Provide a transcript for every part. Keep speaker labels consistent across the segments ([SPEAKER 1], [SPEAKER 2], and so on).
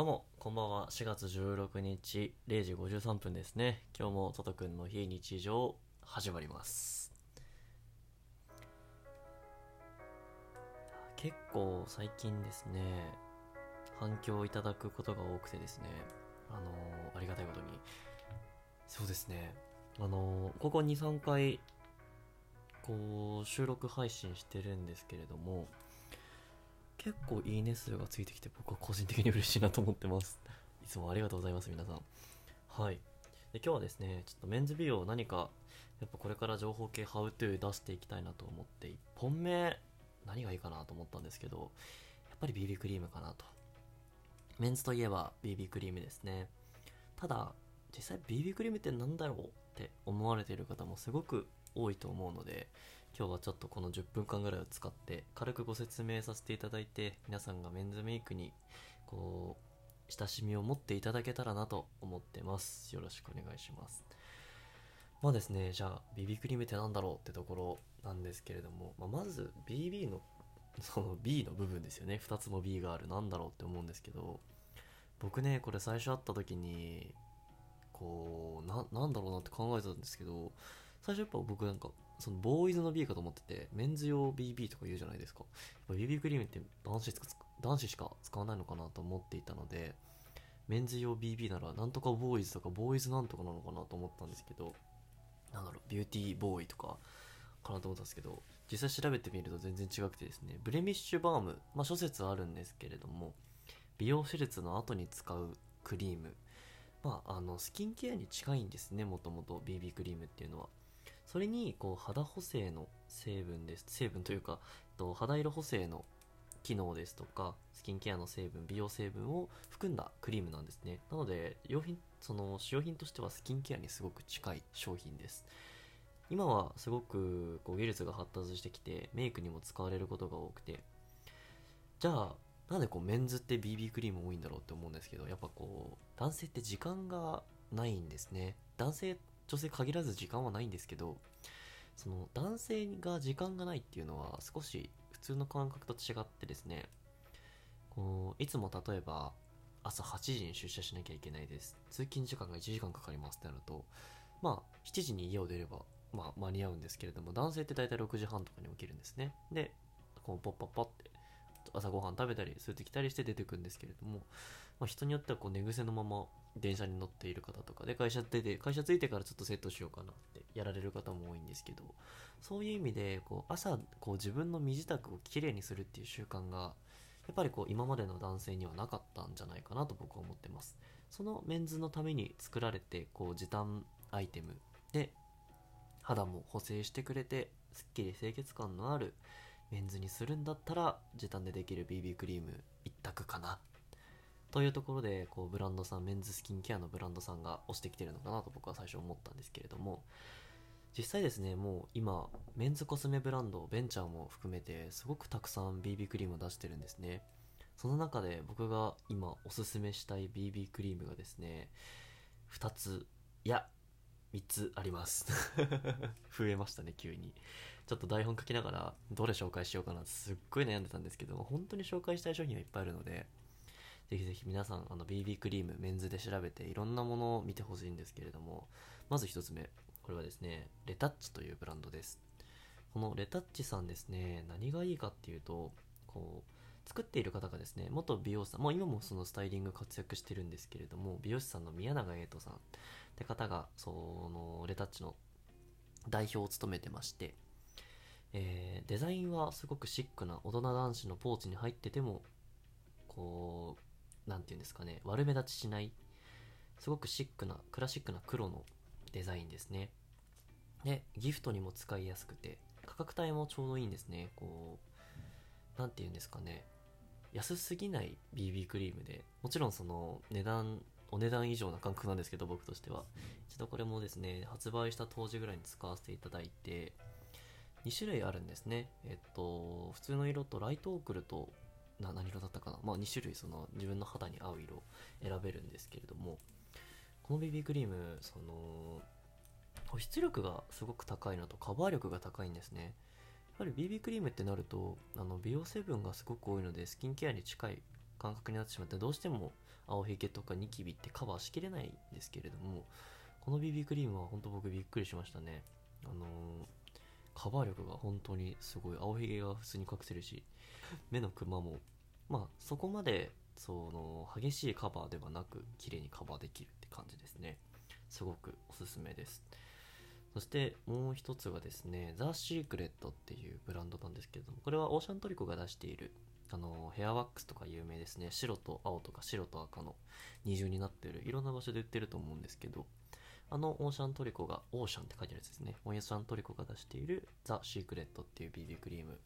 [SPEAKER 1] どうも、こんばんは。4月16日0時53分ですね。今日もトトくんの非日常始まります。結構最近ですね、反響をいただくことが多くてですね、あのーありがたいことに。そうですね、あのーここ2、3回、こう、収録配信してるんですけれども、結構いいね数がついてきて僕は個人的に嬉しいなと思ってます。いつもありがとうございます皆さん。はい。で今日はですねちょっとメンズ美容何かやっぱこれから情報系ハウトゥー出していきたいなと思って1本目何がいいかなと思ったんですけどやっぱり BB クリームかなと。メンズといえば BB クリームですね。ただ実際 BB クリームって何だろうって思われている方もすごく多いと思うので今日はちょっとこの10分間ぐらいを使って軽くご説明させていただいて皆さんがメンズメイクにこう親しみを持っていただけたらなと思ってます。よろしくお願いします。まあですねじゃあ BB クリームって何だろうってところなんですけれども、まあ、まず BB の その B の部分ですよね。2つも B がある。なんだろうって思うんですけど僕ねこれ最初会った時にこうななんだろうなって考えてたんですけど最初やっぱ僕なんかそのボーイズの B かと思っててメンズ用 BB とか言うじゃないですか。やっぱ BB クリームって男子しか使男子しか使わないのかなと思っていたのでメンズ用 BB ならなんとかボーイズとかボーイズなんとかなのかなと思ったんですけどなんだろうビューティーボーイとかかなと思ったんですけど実際調べてみると全然違くてですねブレミッシュバームまあ諸説あるんですけれども美容手術の後に使うクリーム。まああのスキンケアに近いんですねもともと BB クリームっていうのは。それにこう肌補正の成分です。成分というかと肌色補正の機能ですとかスキンケアの成分美容成分を含んだクリームなんですね。なので用品その使用品としてはスキンケアにすごく近い商品です。今はすごくこう技術が発達してきてメイクにも使われることが多くて。じゃあなんでこうメンズって BB クリーム多いんだろうって思うんですけどやっぱこう男性って時間がないんですね。男性女性限らず時間はないんですけどその男性が時間がないっていうのは少し普通の感覚と違ってですねこういつも例えば朝8時に出社しなきゃいけないです。通勤時間が1時間かかりますってなるとまあ7時に家を出ればまあ間に合うんですけれども男性って大体6時半とかに起きるんですね。でこうポッポッポって朝ごはん食べたりするときたりして出てくるんですけれども、まあ、人によってはこう寝癖のまま電車に乗っている方とか。で会社出て会社着いてからちょっとセットしようかなってやられる方も多いんですけどそういう意味でこう朝こう自分の身支度をきれいにするっていう習慣がやっぱりこう今までの男性にはなかったんじゃないかなと僕は思ってます。そのメンズのために作られてこう時短アイテム。で肌も補正してくれてすっきり清潔感のあるメンズにするんだったら時短でできる BB クリーム一択かな。というところでこうブランドさんメンズスキンケアのブランドさんが推してきてるのかなと僕は最初思ったんですけれども実際ですねもう今メンズコスメブランドベンチャーも含めてすごくたくさん BB クリームを出してるんですね。その中で僕が今おすすめしたい BB クリームがですね2ついや3つあります。増えましたね急に。ちょっと台本書きながらどれ紹介しようかなってすっごい悩んでたんですけど本当に紹介したい商品はいっぱいあるのでぜひぜひ皆さんあの BB クリームメンズで調べていろんなものを見てほしいんですけれどもまず1つ目これはですねレタッチというブランドです。このレタッチさんですね何がいいかっていうとこう作っている方がですね元美容師さんもう今もそのスタイリング活躍してるんですけれども美容師さんの宮永瑛斗さん。って方がそのレタッチの代表を務めてましてえーデザインはすごくシックな大人男子のポーチに入っててもこうなんていうんですかね悪目立ちしないすごくシックなクラシックな黒のデザインですね。でギフトにも使いやすくて価格帯もちょうどいいんですね。こうなんていうんですかね安すぎない BB クリームでもちろんその値段お値段以上な感覚なんですけど僕としては。一度これもですね発売した当時ぐらいに使わせていただいて2種類あるんですね。えっと普通の色とライトオークルとな何色だったかな。まあ2種類その自分の肌に合う色を選べるんですけれどもこの BB クリームその保湿力がすごく高いのとカバー力が高いんですね。やっぱり BB クリームってなるとあの美容成分がすごく多いのでスキンケアに近い感覚になってしまってどうしても青ひげとかニキビってカバーしきれないんですけれどもこの BB クリームは本当僕びっくりしましたね。あのーカバー力が本当にすごい。青ひげが普通に隠せるし目のクマもまあそこまでその激しいカバーではなく綺麗にカバーできるって感じですね。すごくおすすめです。そしてもう一つがですねザ・シークレットっていうブランドなんですけれどもこれはオーシャントリコが出しているあのヘアワックスとか有名ですね。白と青とか白と赤の二重になってるいろんな場所で売ってると思うんですけどあのオーシャントリコが、オーシャンって書いてあるやつですね。オーシャントリコが出しているザ・シークレットっていう BB クリーム。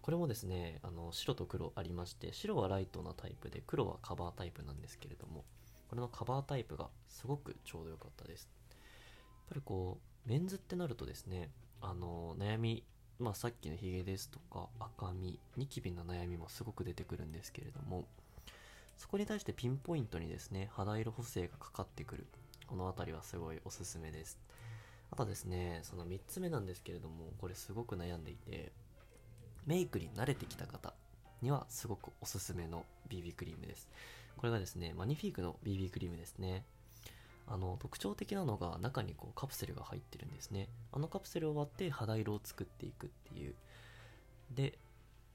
[SPEAKER 1] これもですね、あの、白と黒ありまして、白はライトなタイプで、黒はカバータイプなんですけれども、これのカバータイプがすごくちょうど良かったです。やっぱりこう、メンズってなるとですね、あの、悩み、まあさっきのヒゲですとか、赤み、ニキビの悩みもすごく出てくるんですけれども、そこに対してピンポイントにですね、肌色補正がかかってくるこの辺りはすごいおすすめです。あとですね、その3つ目なんですけれども、これすごく悩んでいて、メイクに慣れてきた方にはすごくおすすめの BB クリームです。これがですね、マニフィークの BB クリームですね。あの、特徴的なのが中にこうカプセルが入ってるんですね。あのカプセルを割って肌色を作っていくっていう。で、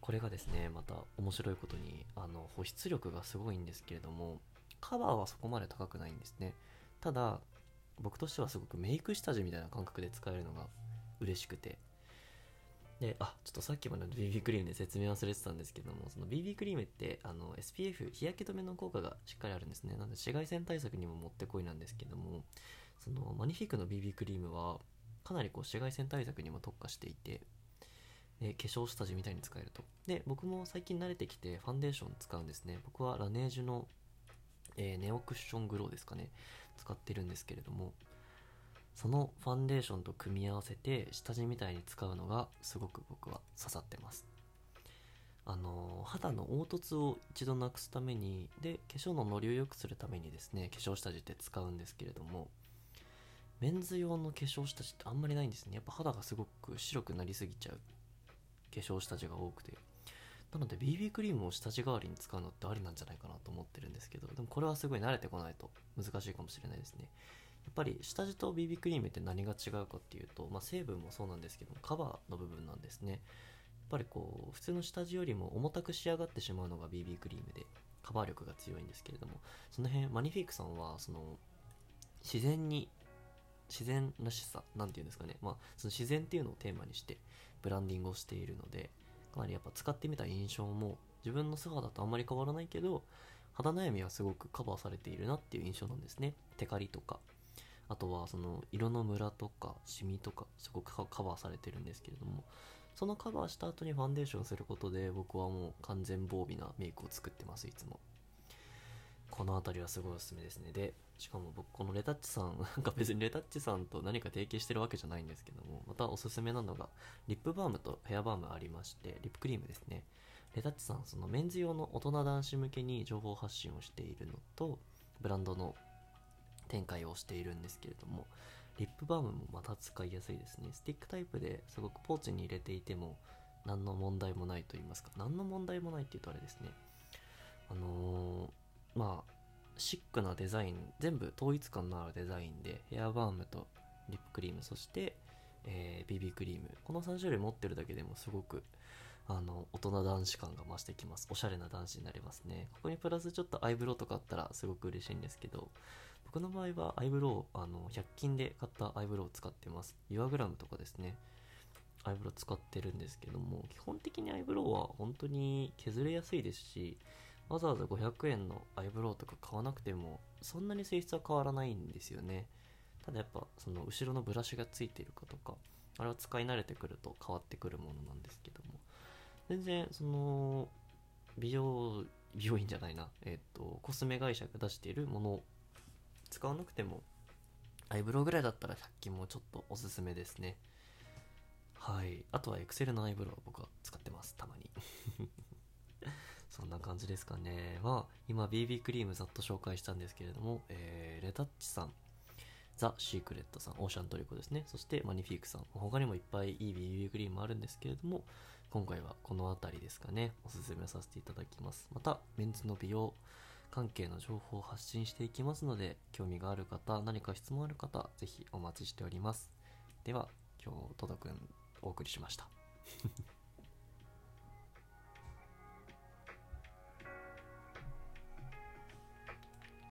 [SPEAKER 1] これがですね、また面白いことに、あの、保湿力がすごいんですけれども、カバーはそこまで高くないんですね。ただ僕としてはすごくメイク下地みたいな感覚で使えるのが嬉しくて。であちょっとさっきまでの BB クリームで説明忘れてたんですけどもその BB クリームってあの SPF 日焼け止めの効果がしっかりあるんですね。なので紫外線対策にももってこいなんですけどもそのマニフィックの BB クリームはかなりこう紫外線対策にも特化していてで化粧下地みたいに使えると。で僕も最近慣れてきてファンデーション使うんですね。僕はラネージュの、えー、ネオクッショングローですかね。使ってるんですけれどもそのファンデーションと組み合わせて下地みたいに使うのがすごく僕は刺さってます。あの肌の凹凸を一度なくすためにで化粧のノリを良くするためにですね化粧下地って使うんですけれどもメンズ用の化粧下地ってあんまりないんですね。やっぱ肌がすごく白くなりすぎちゃう化粧下地が多くて。なので BB クリームを下地代わりに使うのってありなんじゃないかなと思ってるんですけど、でもこれはすごい慣れてこないと難しいかもしれないですね。やっぱり下地と BB クリームって何が違うかっていうと、まあ、成分もそうなんですけどカバーの部分なんですね。やっぱりこう、普通の下地よりも重たく仕上がってしまうのが BB クリームで、カバー力が強いんですけれども、その辺、マニフィークさんは、その、自然に、自然らしさ、なんていうんですかね、まあ、その自然っていうのをテーマにして、ブランディングをしているので、かなりやっぱ使ってみた印象も自分の素肌とあんまり変わらないけど肌悩みはすごくカバーされているなっていう印象なんですね。テカリとか。あとはその色のムラとかシミとかすごくカバーされてるんですけれども。そのカバーした後にファンデーションすることで僕はもう完全防備なメイクを作ってますいつも。この辺りはすごいおすすめですね。でしかも僕このレタッチさん なんか別にレタッチさんと何か提携してるわけじゃないんですけどもまたおすすめなのがリップバームとヘアバームありましてリップクリームですね。レタッチさんそのメンズ用の大人男子向けに情報発信をしているのとブランドの展開をしているんですけれどもリップバームもまた使いやすいですね。スティックタイプですごくポーチに入れていても何の問題もないと言いますか何の問題もないって言うとあれですね。あのー、まあシックなデザイン全部統一感のあるデザインでヘアバームとリップクリームそして、えー、BB クリーム。この3種類持ってるだけでもすごくあの大人男子感が増してきます。おしゃれな男子になりますね。ここにプラスちょっとアイブロウとかあったらすごく嬉しいんですけど僕の場合はアイブロウあの100均で買ったアイブロウを使ってます。ユアグラムとかですね。アイブロウ使ってるんですけども基本的にアイブロウは本当に削れやすいですしわざわざ500円のアイブロウとか買わなくてもそんなに性質は変わらないんですよね。ただやっぱその後ろのブラシがついてるかとかあれは使い慣れてくると変わってくるものなんですけども。全然その美容美容院じゃないな。えっ、とコスメ会社が出しているものを使わなくてもアイブロウぐらいだったら100均もちょっとおすすめですね。はい。あとはエクセルのアイブロウは僕は使ってますたまに。そんな感じですかね。まあ、今 BB クリームざっと紹介したんですけれども、えー、レタッチさん。ザ・シークレットさん、オーシャントリコですね。そしてマニフィークさん。他にもいっぱいいい BB クリームあるんですけれども、今回はこの辺りですかね、おすすめさせていただきます。また、メンズの美容関係の情報を発信していきますので、興味がある方、何か質問ある方、ぜひお待ちしております。では、今日、トドくんお送りしました。